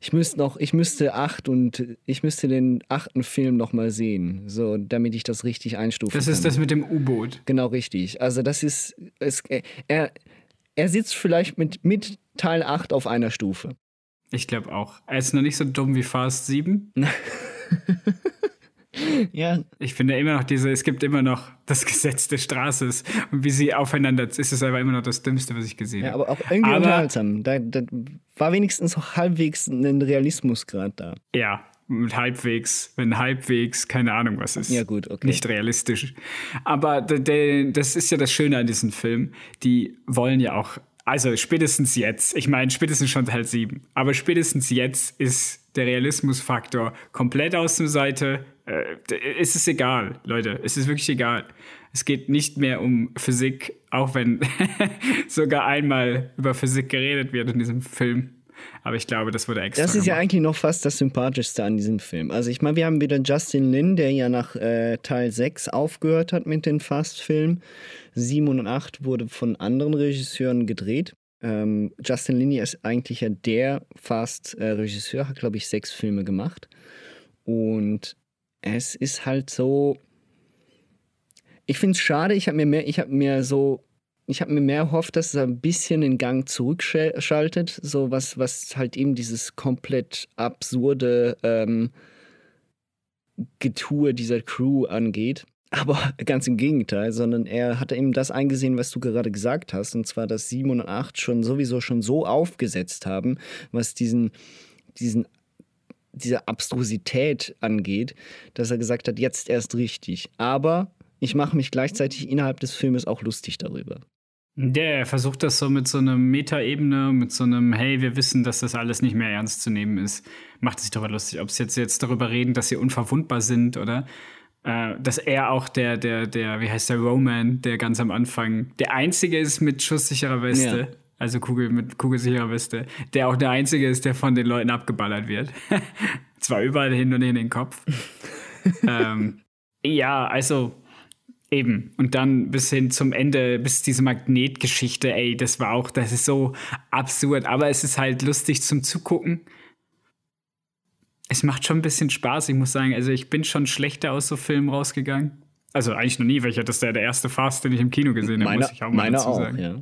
Ich müsste noch, ich müsste acht und ich müsste den achten Film noch mal sehen, so damit ich das richtig einstufen Das kann. ist das mit dem U-Boot. Genau richtig. Also das ist es, er, er sitzt vielleicht mit, mit Teil 8 auf einer Stufe. Ich glaube auch. Er ist noch nicht so dumm wie Fast 7. Ja, Ich finde immer noch diese, es gibt immer noch das Gesetz des Straßes und wie sie aufeinander, ist es aber immer noch das Dümmste, was ich gesehen ja habe. aber auch irgendwie Aber- unterhaltsam. Da, da war wenigstens auch halbwegs ein Realismusgrad da. Ja, mit halbwegs, wenn halbwegs, keine Ahnung was ist. Ja, gut, okay. Nicht realistisch. Aber d- d- das ist ja das Schöne an diesem Film. Die wollen ja auch, also spätestens jetzt, ich meine spätestens schon Teil 7, aber spätestens jetzt ist der Realismusfaktor komplett aus der Seite. Äh, es ist egal, Leute, es ist wirklich egal. Es geht nicht mehr um Physik, auch wenn sogar einmal über Physik geredet wird in diesem Film. Aber ich glaube, das wurde extra. Das ist ja gemacht. eigentlich noch fast das Sympathischste an diesem Film. Also ich meine, wir haben wieder Justin Lin, der ja nach äh, Teil 6 aufgehört hat mit den Fast-Filmen. 7 und 8 wurde von anderen Regisseuren gedreht. Ähm, Justin Lin ist eigentlich ja der Fast-Regisseur, hat glaube ich sechs Filme gemacht. Und es ist halt so. Ich finde es schade, ich habe mir mehr, ich habe mir so ich habe mir mehr erhofft, dass er ein bisschen den Gang zurückschaltet, so was, was halt eben dieses komplett absurde ähm, Getue dieser Crew angeht. Aber ganz im Gegenteil, sondern er hatte eben das eingesehen, was du gerade gesagt hast, und zwar, dass 7 und 8 schon sowieso schon so aufgesetzt haben, was diesen, diesen diese Abstrusität angeht, dass er gesagt hat, jetzt erst richtig. Aber ich mache mich gleichzeitig innerhalb des Filmes auch lustig darüber. Der er versucht das so mit so einer Metaebene, mit so einem, hey, wir wissen, dass das alles nicht mehr ernst zu nehmen ist. Macht sich darüber lustig. Ob es jetzt, jetzt darüber reden, dass sie unverwundbar sind oder äh, dass er auch der, der, der, wie heißt der, Roman, der ganz am Anfang, der Einzige ist mit schusssicherer Weste. Ja. Also Kugel mit kugelsicherer Weste, der auch der Einzige ist, der von den Leuten abgeballert wird. Zwar überall hin und in den Kopf. ähm, ja, also Eben. Und dann bis hin zum Ende, bis diese Magnetgeschichte, ey, das war auch, das ist so absurd. Aber es ist halt lustig zum Zugucken. Es macht schon ein bisschen Spaß, ich muss sagen. Also ich bin schon schlechter aus so Filmen rausgegangen. Also eigentlich noch nie, weil ich das ist ja der erste Fast, den ich im Kino gesehen habe, muss ich auch mal dazu auch, sagen. ja.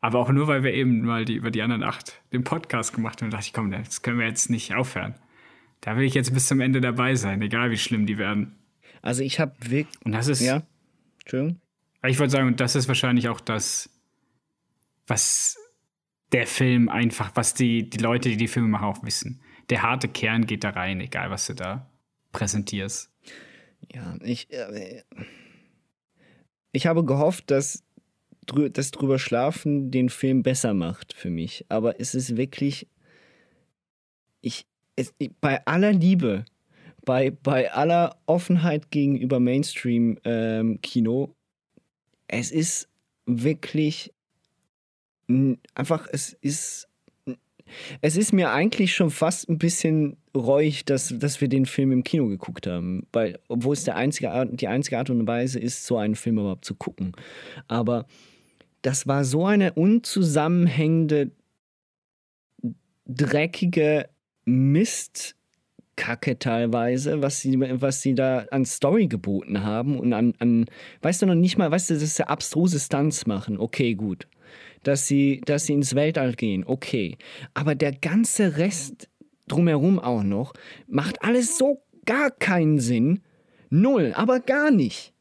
Aber auch nur, weil wir eben mal die, über die anderen acht den Podcast gemacht haben. Da dachte ich, komm, das können wir jetzt nicht aufhören. Da will ich jetzt bis zum Ende dabei sein, egal wie schlimm die werden. Also ich habe wirklich. Und das ist, Ja, Entschuldigung. Ich wollte sagen, und das ist wahrscheinlich auch das, was der Film einfach, was die, die Leute, die die Filme machen, auch wissen. Der harte Kern geht da rein, egal was du da präsentierst. Ja, ich. Äh, ich habe gehofft, dass drü das drüber schlafen den Film besser macht für mich. Aber es ist wirklich. Ich, es, ich bei aller Liebe, bei, bei aller Offenheit gegenüber Mainstream-Kino, es ist wirklich einfach, es ist. Es ist mir eigentlich schon fast ein bisschen reuig, dass, dass wir den Film im Kino geguckt haben. Weil, obwohl es der einzige Art, die einzige Art und Weise ist, so einen Film überhaupt zu gucken. Aber das war so eine unzusammenhängende, dreckige Mistkacke teilweise, was sie, was sie da an Story geboten haben und an, an, weißt du noch nicht mal, weißt du, dass sie abstruse Stunts machen. Okay, gut. Dass sie, dass sie ins Weltall gehen. Okay. Aber der ganze Rest drumherum auch noch macht alles so gar keinen Sinn. Null, aber gar nicht.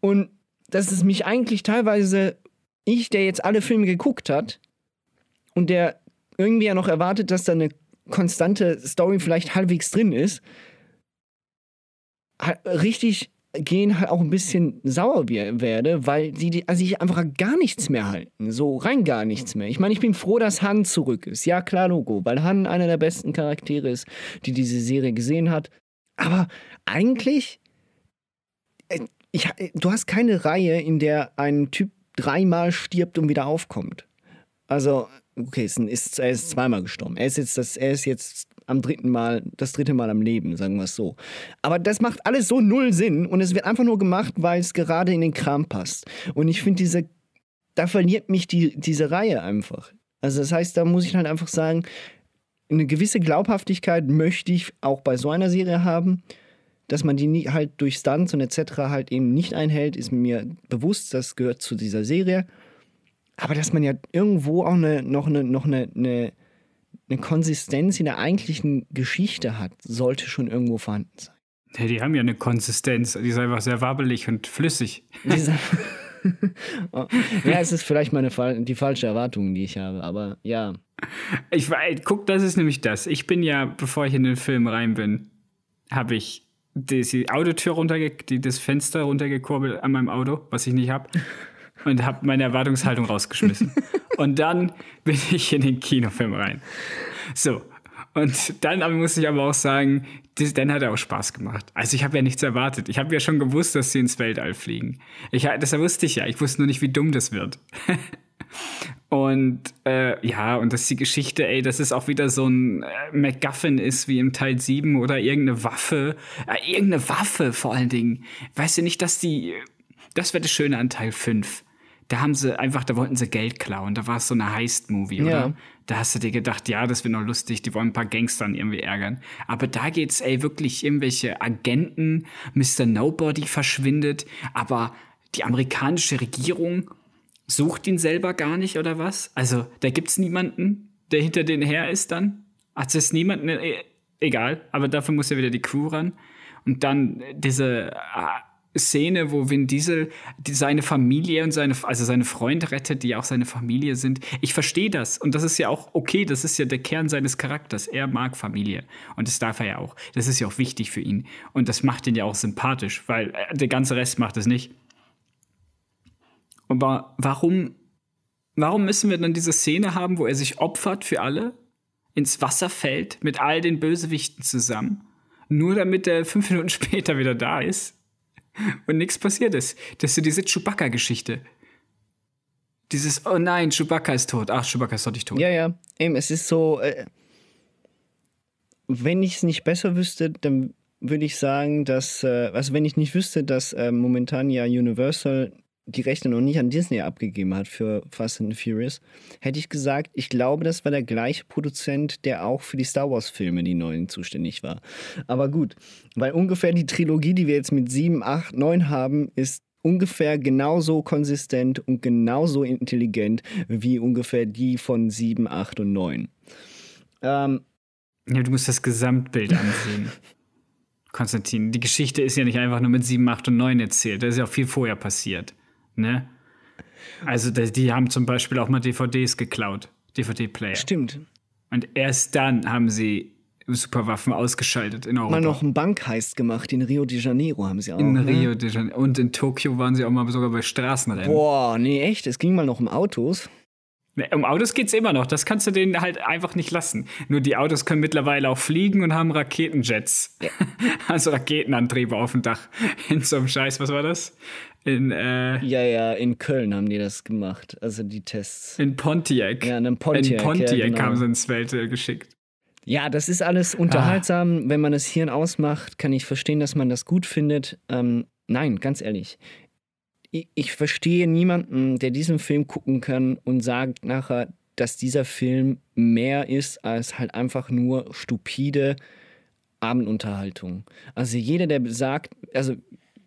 Und dass es mich eigentlich teilweise, ich, der jetzt alle Filme geguckt hat und der irgendwie ja noch erwartet, dass da eine konstante Story vielleicht halbwegs drin ist, richtig gehen halt auch ein bisschen sauer we- werde, weil die, die also sich einfach gar nichts mehr halten. So rein gar nichts mehr. Ich meine, ich bin froh, dass Han zurück ist. Ja, klar, Logo, weil Han einer der besten Charaktere ist, die diese Serie gesehen hat. Aber eigentlich, äh, ich, du hast keine Reihe, in der ein Typ dreimal stirbt und wieder aufkommt. Also, okay, es ist, er ist zweimal gestorben. Er ist jetzt, das, er ist jetzt am dritten Mal, das dritte Mal am Leben, sagen wir es so. Aber das macht alles so null Sinn und es wird einfach nur gemacht, weil es gerade in den Kram passt. Und ich finde diese, da verliert mich die, diese Reihe einfach. Also das heißt, da muss ich halt einfach sagen, eine gewisse Glaubhaftigkeit möchte ich auch bei so einer Serie haben. Dass man die nie, halt durch Stunts und etc. halt eben nicht einhält, ist mir bewusst, das gehört zu dieser Serie. Aber dass man ja irgendwo auch eine, noch, eine, noch eine, eine, eine Konsistenz in der eigentlichen Geschichte hat, sollte schon irgendwo vorhanden sein. Ja, die haben ja eine Konsistenz. Die ist einfach sehr wabbelig und flüssig. Oh, ja, es ist vielleicht meine die falsche Erwartung, die ich habe, aber ja. Ich guck, das ist nämlich das. Ich bin ja, bevor ich in den Film rein bin, habe ich die, die Autotür runterge die, das Fenster runtergekurbelt an meinem Auto, was ich nicht habe. Und habe meine Erwartungshaltung rausgeschmissen. Und dann bin ich in den Kinofilm rein. So. Und dann muss ich aber auch sagen, das, dann hat er auch Spaß gemacht. Also ich habe ja nichts erwartet. Ich habe ja schon gewusst, dass sie ins Weltall fliegen. Ich, das wusste ich ja. Ich wusste nur nicht, wie dumm das wird. und äh, ja, und dass die Geschichte, ey, dass es auch wieder so ein äh, MacGuffin ist wie im Teil 7 oder irgendeine Waffe. Äh, irgendeine Waffe vor allen Dingen. Weißt du nicht, dass die. Das wäre das Schöne an Teil 5 da haben sie einfach, da wollten sie Geld klauen. Da war es so eine Heist-Movie, oder? Ja. Da hast du dir gedacht, ja, das wird noch lustig, die wollen ein paar Gangstern irgendwie ärgern. Aber da geht's, ey, wirklich irgendwelche Agenten, Mr. Nobody verschwindet, aber die amerikanische Regierung sucht ihn selber gar nicht, oder was? Also, da gibt's niemanden, der hinter denen her ist dann. Hat es niemanden, äh, egal, aber dafür muss ja wieder die Crew ran. Und dann diese äh, Szene, wo Vin Diesel die, seine Familie und seine, also seine Freunde rettet, die ja auch seine Familie sind. Ich verstehe das. Und das ist ja auch okay. Das ist ja der Kern seines Charakters. Er mag Familie. Und das darf er ja auch. Das ist ja auch wichtig für ihn. Und das macht ihn ja auch sympathisch, weil äh, der ganze Rest macht es nicht. Aber warum, warum müssen wir dann diese Szene haben, wo er sich opfert für alle, ins Wasser fällt, mit all den Bösewichten zusammen, nur damit er fünf Minuten später wieder da ist? und nichts passiert ist. Das ist so diese Chewbacca-Geschichte. Dieses, oh nein, Chewbacca ist tot. Ach, Chewbacca ist doch nicht tot. Ja, ja. Eben, es ist so, äh, wenn ich es nicht besser wüsste, dann würde ich sagen, dass, äh, also wenn ich nicht wüsste, dass äh, momentan ja Universal die Rechte noch nicht an Disney abgegeben hat für Fast and Furious, hätte ich gesagt, ich glaube, das war der gleiche Produzent, der auch für die Star Wars-Filme, die neuen, zuständig war. Aber gut, weil ungefähr die Trilogie, die wir jetzt mit 7, 8, 9 haben, ist ungefähr genauso konsistent und genauso intelligent wie ungefähr die von 7, 8 und 9. Ähm, Ja, du musst das Gesamtbild ansehen. Konstantin, die Geschichte ist ja nicht einfach nur mit 7, 8 und 9 erzählt. Da ist ja auch viel vorher passiert. Ne? Also, die die haben zum Beispiel auch mal DVDs geklaut. DVD-Player. stimmt. Und erst dann haben sie Superwaffen ausgeschaltet in Europa. Mal noch einen Bankheist gemacht in Rio de Janeiro haben sie auch. in ne? Rio de Janeiro. Und in Tokio waren sie auch mal sogar bei Straßenrennen. Boah, nee, echt? Es ging mal noch um Autos. Ne, Um Autos geht's immer noch. Das kannst du denen halt einfach nicht lassen. Nur die Autos können mittlerweile auch fliegen und haben Raketenjets. also Raketenantriebe auf dem Dach. In so einem Scheiß, was war das? In, äh, Ja, ja, in Köln haben die das gemacht. Also die Tests. in Pontiac. Ja, in einem Pontiac, In Pontiac ja, genau. haben sie ins Weltall geschickt. Ja, das ist alles unterhaltsam. Wenn man das Hirn ausmacht, kann ich verstehen, dass man das gut findet. Ähm, nein, ganz ehrlich. Ich, ich verstehe niemanden, der diesen Film gucken kann und sagt nachher, dass dieser Film mehr ist als halt einfach nur stupide Abendunterhaltung. Also jeder, der sagt, also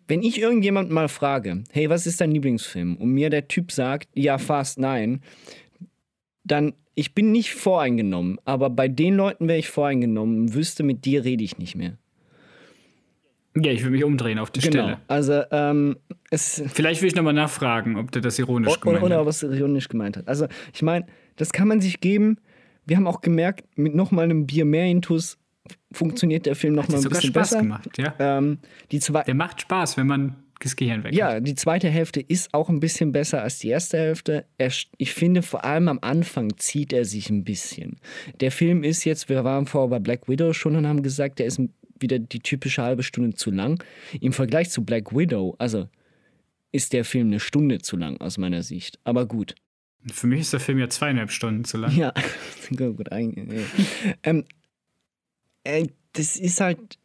wenn ich irgendjemand mal frage, hey, was ist dein Lieblingsfilm? Und mir der Typ sagt, ja, Fast Nein, dann, ich bin nicht voreingenommen, aber bei den Leuten wäre ich voreingenommen und wüsste, mit dir rede ich nicht mehr. Ja, ich will mich umdrehen auf die Genau. Stelle. Also, ähm, es. Vielleicht will ich nochmal nachfragen, ob der das ironisch Oder, gemeint oder hat. was er ironisch gemeint hat. Also, ich meine, das kann man sich geben. Wir haben auch gemerkt, mit nochmal einem Bier mehr Intus funktioniert der Film Hat nochmal ein bisschen Spaß besser. gemacht, ja. Ähm, die zwei, Der macht Spaß, wenn man das Gehirn weg hat. Ja, die zweite Hälfte ist auch ein bisschen besser als die erste Hälfte. Er, ich finde, vor allem am Anfang zieht er sich ein bisschen. Der Film ist jetzt, wir waren vorher bei Black Widow schon und haben gesagt, der ist wieder die typische halbe Stunde zu lang. Im Vergleich zu Black Widow, also ist der Film eine Stunde zu lang aus meiner Sicht. Aber gut. Für mich ist der Film ja zweieinhalb Stunden zu lang. Ja, gut, eigentlich. ähm, äh, das ist halt.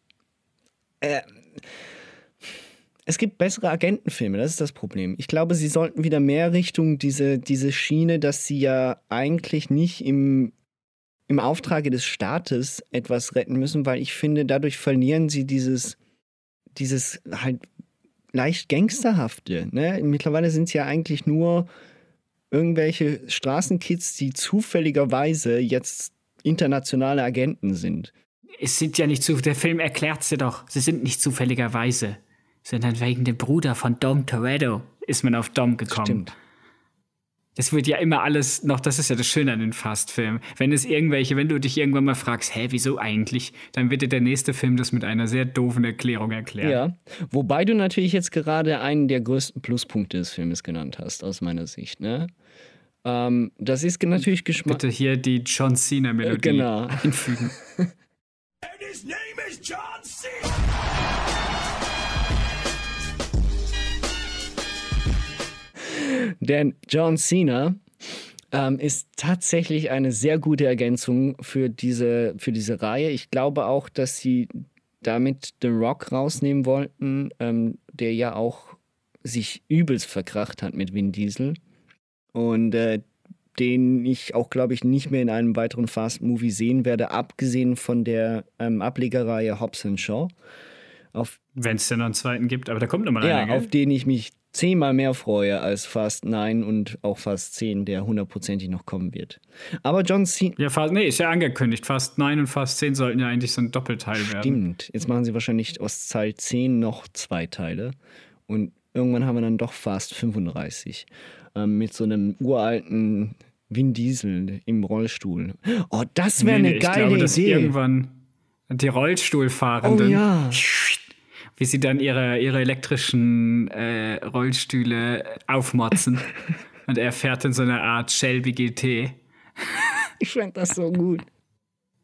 Äh, es gibt bessere Agentenfilme, das ist das Problem. Ich glaube, sie sollten wieder mehr Richtung diese, diese Schiene, dass sie ja eigentlich nicht im, im Auftrage des Staates etwas retten müssen, weil ich finde, dadurch verlieren sie dieses, dieses halt leicht Gangsterhafte. Ne? Mittlerweile sind es ja eigentlich nur irgendwelche Straßenkids, die zufälligerweise jetzt internationale Agenten sind. Es sind ja nicht zu, der Film erklärt's dir doch. Sie sind nicht zufälligerweise, sondern wegen dem Bruder von Dom Toretto ist man auf Dom gekommen. Stimmt. Das wird ja immer alles noch, das ist ja das Schöne an den Fast-Filmen. Wenn es irgendwelche, wenn du dich irgendwann mal fragst, hä, wieso eigentlich, dann wird dir der nächste Film das mit einer sehr doofen Erklärung erklären. Ja, wobei du natürlich jetzt gerade einen der größten Pluspunkte des Filmes genannt hast, aus meiner Sicht. Ne? Ähm, das ist natürlich Geschmack. Bitte hier die John Cena-Melodie Genau. einfügen. And his name is John C. Denn John Cena ähm, ist tatsächlich eine sehr gute Ergänzung für diese, für diese Reihe. Ich glaube auch, dass sie damit The Rock rausnehmen wollten, ähm, der ja auch sich übelst verkracht hat mit Vin Diesel. Und äh, den ich auch, glaube ich, nicht mehr in einem weiteren Fast-Movie sehen werde, abgesehen von der ähm, Ablegerreihe Hobbs Shaw. Auf Wenn es denn noch einen zweiten gibt, aber da kommt nochmal ja, einer, auf gell? den ich mich zehnmal mehr freue als Fast 9 und auch Fast 10, der hundertprozentig noch kommen wird. Aber John Cena. Ja, fast, nee, ist ja angekündigt. Fast 9 und fast 10 sollten ja eigentlich so ein Doppelteil werden. Stimmt. Jetzt machen sie wahrscheinlich aus Teil 10 noch zwei Teile. Und irgendwann haben wir dann doch Fast 35. Ähm, mit so einem uralten Vin Diesel im Rollstuhl. Oh, das wäre Nee, nee, eine ich geile glaube, dass Idee. irgendwann die Rollstuhlfahrenden, Oh ja. wie sie dann ihre, ihre elektrischen äh, Rollstühle aufmotzen. und er fährt in so einer Art Shelby GT. Ich fand das so gut.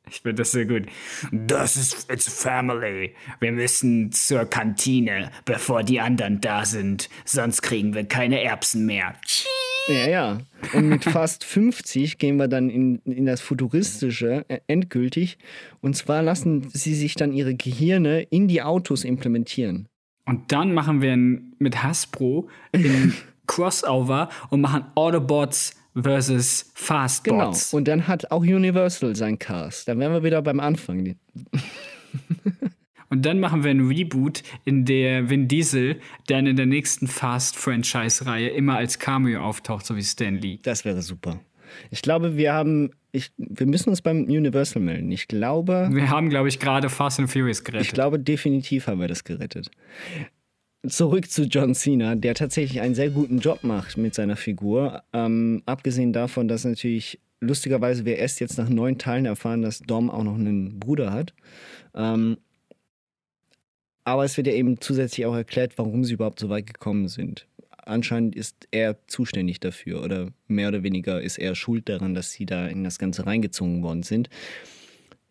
Ich finde das sehr gut. Das ist it's family. Wir müssen zur Kantine, bevor die anderen da sind. Sonst kriegen wir keine Erbsen mehr. Ja, ja. Und mit fast 50 gehen wir dann in, in das Futuristische äh, endgültig. Und zwar lassen sie sich dann ihre Gehirne in die Autos implementieren. Und dann machen wir mit Hasbro ein Crossover und machen Autobots versus Genau. Fastbots. Und dann hat auch Universal sein Cast. Da wären wir wieder beim Anfang. Und dann machen wir ein Reboot, in der Vin Diesel dann in der nächsten Fast-Franchise-Reihe immer als Cameo auftaucht, so wie Stan Lee. Das wäre super. Ich glaube, wir haben. Ich, wir müssen uns beim Universal melden. Ich glaube. Wir haben, glaube ich, gerade Fast and Furious Ich gerettet. glaube, definitiv haben wir das gerettet. Zurück zu John Cena, der tatsächlich einen sehr guten Job macht mit seiner Figur. Ähm, abgesehen davon, dass natürlich lustigerweise wir erst jetzt nach neun Teilen erfahren, dass Dom auch noch einen Bruder hat. Ähm, aber es wird ja eben zusätzlich auch erklärt, warum sie überhaupt so weit gekommen sind. Anscheinend ist er zuständig dafür oder mehr oder weniger ist er schuld daran, dass sie da in das Ganze reingezogen worden sind.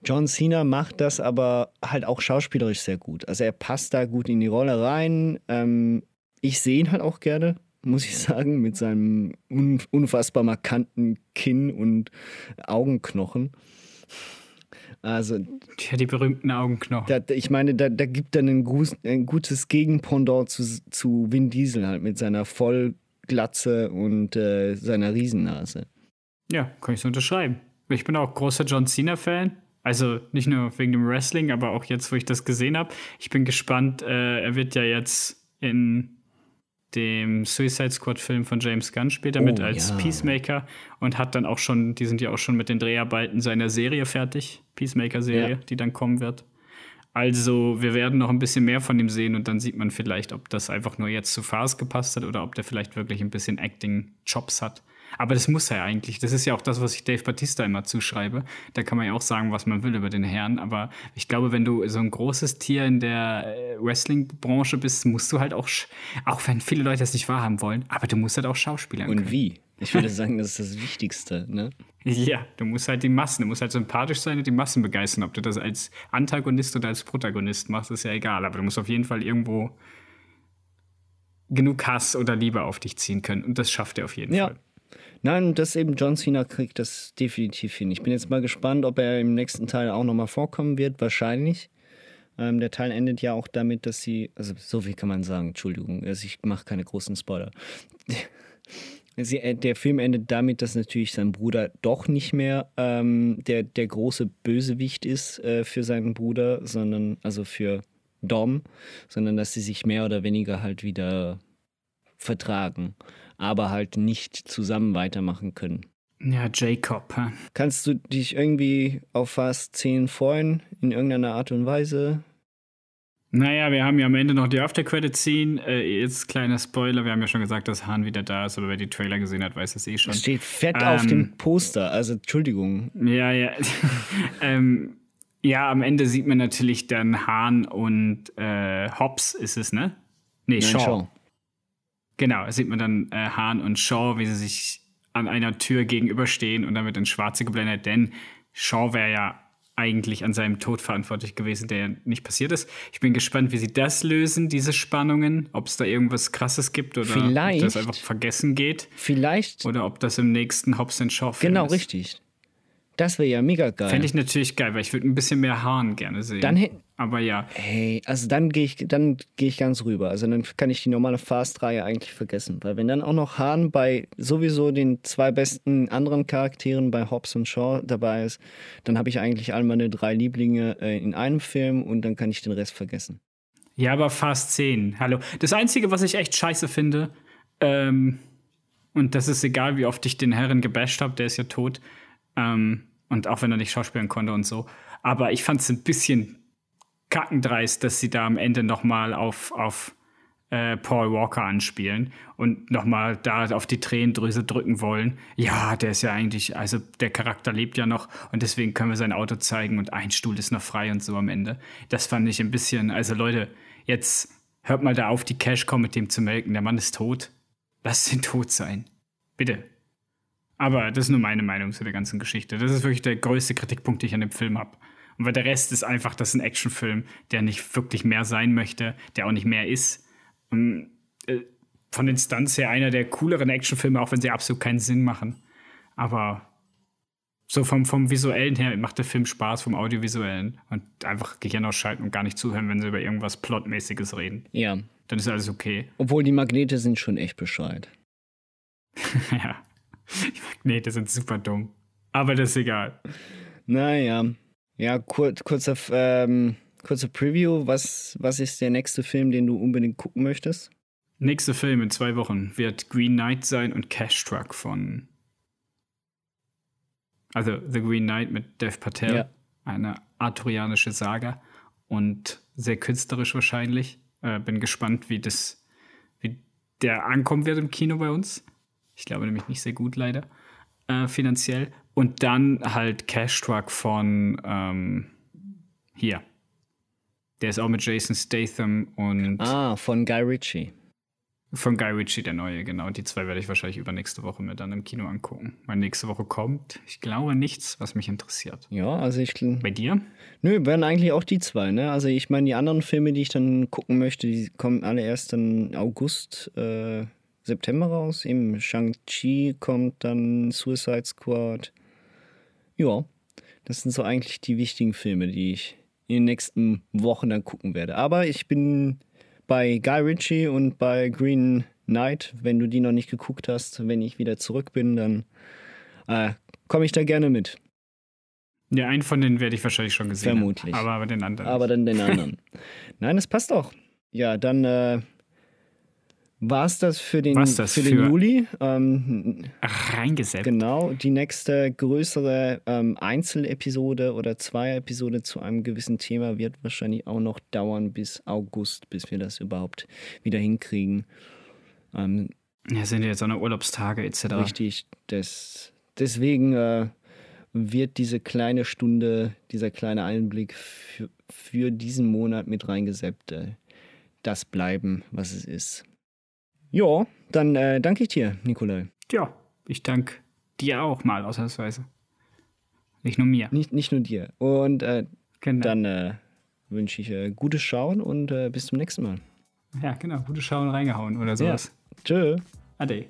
John Cena macht das aber halt auch schauspielerisch sehr gut. Also er passt da gut in die Rolle rein. Ähm, ich sehe ihn halt auch gerne, muss ich sagen, mit seinem un unfassbar markanten Kinn und Augenknochen. Also, Ja, die berühmten Augenknochen. da, ich meine, da, da gibt er ein, ein gutes Gegenpendant zu, zu Vin Diesel halt mit seiner Vollglatze und äh, seiner Riesennase. Ja, kann ich so unterschreiben. Ich bin auch großer John Cena-Fan. Also nicht nur wegen dem Wrestling, aber auch jetzt, wo ich das gesehen habe. Ich bin gespannt. Äh, er wird ja jetzt in dem Suicide Squad-Film von James Gunn später Oh, mit als ja. Peacemaker und hat dann auch schon, die sind ja auch schon mit den Dreharbeiten seiner Serie fertig, Peacemaker-Serie, Ja. die dann kommen wird. Also, wir werden noch ein bisschen mehr von ihm sehen und dann sieht man vielleicht, ob das einfach nur jetzt zu Fars gepasst hat oder ob der vielleicht wirklich ein bisschen Acting-Jobs hat. Aber das muss er ja eigentlich. Das ist ja auch das, was ich Dave Batista immer zuschreibe. Da kann man ja auch sagen, was man will über den Herrn. Aber ich glaube, wenn du so ein großes Tier in der äh, Wrestling-Branche bist, musst du halt auch, auch wenn viele Leute das nicht wahrhaben wollen, aber du musst halt auch Schauspielern Und können. wie? Ich würde sagen, das ist das Wichtigste. Ne? Ja, du musst halt die Massen, du musst halt sympathisch sein und die Massen begeistern. Ob du das als Antagonist oder als Protagonist machst, ist ja egal. Aber du musst auf jeden Fall irgendwo genug Hass oder Liebe auf dich ziehen können. Und das schafft er auf jeden Ja. Fall. Nein, dass eben John Cena kriegt das definitiv hin. Ich bin jetzt mal gespannt, ob er im nächsten Teil auch nochmal vorkommen wird. Wahrscheinlich. Ähm, der Teil endet ja auch damit, dass sie, also so viel kann man sagen, Entschuldigung, also ich mache keine großen Spoiler. Sie, äh, der Film endet damit, dass natürlich sein Bruder doch nicht mehr ähm, der, der große Bösewicht ist äh, für seinen Bruder, sondern, also für Dom, sondern dass sie sich mehr oder weniger halt wieder vertragen, aber halt nicht zusammen weitermachen können. Ja, Jacob. Kannst du dich irgendwie auf Fast 10 freuen, in irgendeiner Art und Weise? Naja, wir haben ja am Ende noch die After-Credit-Scene. Äh, jetzt kleiner Spoiler, wir haben ja schon gesagt, dass Hahn wieder da ist, aber wer die Trailer gesehen hat, weiß es eh schon. Das steht fett auf Ähm, dem Poster, also Entschuldigung. Ja, ja. ähm, ja, am Ende sieht man natürlich dann Hahn und äh, Hobbs ist es, ne? Nee, Nein, Shaw. Shaw. Genau, da sieht man dann äh, Hahn und Shaw, wie sie sich an einer Tür gegenüberstehen und dann wird in Schwarze geblendet, denn Shaw wäre ja eigentlich an seinem Tod verantwortlich gewesen, der ja nicht passiert ist. Ich bin gespannt, wie sie das lösen, diese Spannungen, ob es da irgendwas Krasses gibt oder Vielleicht. ob das einfach vergessen geht Vielleicht, oder ob das im nächsten Hobbs Shaw Film genau ist. richtig. Das wäre ja mega geil. Fände ich natürlich geil, weil ich würde ein bisschen mehr Hahn gerne sehen. Dann Aber ja, Hey, also dann gehe ich, dann gehe ich ganz rüber. Also dann kann ich die normale Fast-Reihe eigentlich vergessen. Weil wenn dann auch noch Hahn bei sowieso den zwei besten anderen Charakteren bei Hobbs und Shaw dabei ist, dann habe ich eigentlich all meine drei Lieblinge äh, in einem Film und dann kann ich den Rest vergessen. Ja, aber Fast 10. Hallo. Das Einzige, was ich echt scheiße finde, ähm, und das ist egal, wie oft ich den Herren gebasht habe, der ist ja tot. Ähm, und auch wenn er nicht schauspielen konnte und so. Aber ich fand es ein bisschen kackendreist, dass sie da am Ende nochmal auf, auf äh, Paul Walker anspielen und nochmal da auf die Tränendrüse drücken wollen. Ja, der ist ja eigentlich, also der Charakter lebt ja noch und deswegen können wir sein Auto zeigen und ein Stuhl ist noch frei und so am Ende. Das fand ich ein bisschen, also Leute, jetzt hört mal da auf, die Cash-Cow mit dem zu melken. Der Mann ist tot. Lass ihn tot sein. Bitte. Aber das ist nur meine Meinung zu der ganzen Geschichte. Das ist wirklich der größte Kritikpunkt, den ich an dem Film habe. Und weil der Rest ist einfach, das ist ein Actionfilm, der nicht wirklich mehr sein möchte, der auch nicht mehr ist. Und, äh, von den Stunts her einer der cooleren Actionfilme, auch wenn sie absolut keinen Sinn machen. Aber so vom, vom Visuellen her macht der Film Spaß, vom Audiovisuellen. Und einfach Gehirn ausschalten und gar nicht zuhören, wenn sie über irgendwas Plotmäßiges reden. Ja. Dann ist alles okay. Obwohl die Magnete sind schon echt bescheuert. ja. Die Magnete sind super dumm. Aber das ist egal. Naja. Ja, kur kurzer, ähm, kurzer Preview. Was, was ist der nächste Film, den du unbedingt gucken möchtest? Nächster Film in zwei Wochen wird Green Knight sein und Cash Truck von. Also The Green Knight mit Dev Patel. Ja. Eine arthurianische Saga. Und sehr künstlerisch wahrscheinlich. Äh, bin gespannt, wie das, wie der ankommen wird im Kino bei uns. Ich glaube nämlich nicht sehr gut, leider. Äh, finanziell. Und dann halt Cash Truck von ähm, hier. Der ist auch mit Jason Statham und Ah, von Guy Ritchie. von Guy Ritchie, der neue, genau. Die zwei werde ich wahrscheinlich übernächste Woche mir dann im Kino angucken. Weil nächste Woche kommt, ich glaube, nichts, was mich interessiert. Ja, also ich. Bei dir? Nö, werden eigentlich auch die zwei, ne? Also ich meine, die anderen Filme, die ich dann gucken möchte, die kommen alle erst dann August, äh, September raus. Eben Shang-Chi kommt dann, Suicide Squad. Ja, das sind so eigentlich die wichtigen Filme, die ich in den nächsten Wochen dann gucken werde. Aber ich bin bei Guy Ritchie und bei Green Knight, wenn du die noch nicht geguckt hast, wenn ich wieder zurück bin, dann äh, komme ich da gerne mit. Ja, einen von denen werde ich wahrscheinlich schon gesehen. Vermutlich. Haben. Aber, aber den anderen. aber dann den anderen. Nein, das passt auch. Ja, dann äh, war es das für den, das für den für- Juli. Ähm, reingesetzt. genau, die nächste größere ähm, Einzelepisode oder Zweier-Episode zu einem gewissen Thema wird wahrscheinlich auch noch dauern bis August, bis wir das überhaupt wieder hinkriegen. Ähm, Ja, sind ja jetzt auch noch Urlaubstage etc. Richtig. Das, deswegen äh, wird diese kleine Stunde, dieser kleine Einblick für, für diesen Monat mit reingeseppt, äh, das bleiben, was es ist. Ja, dann äh, danke ich dir, Nikolai. Ja, ich danke dir auch mal, ausnahmsweise. Nicht nur mir. Nicht, nicht nur dir. Und äh, Genau. dann äh, wünsche ich äh, gutes Schauen und äh, bis zum nächsten Mal. Ja, genau. Gute Schauen reingehauen oder sowas. Tschö. Ade.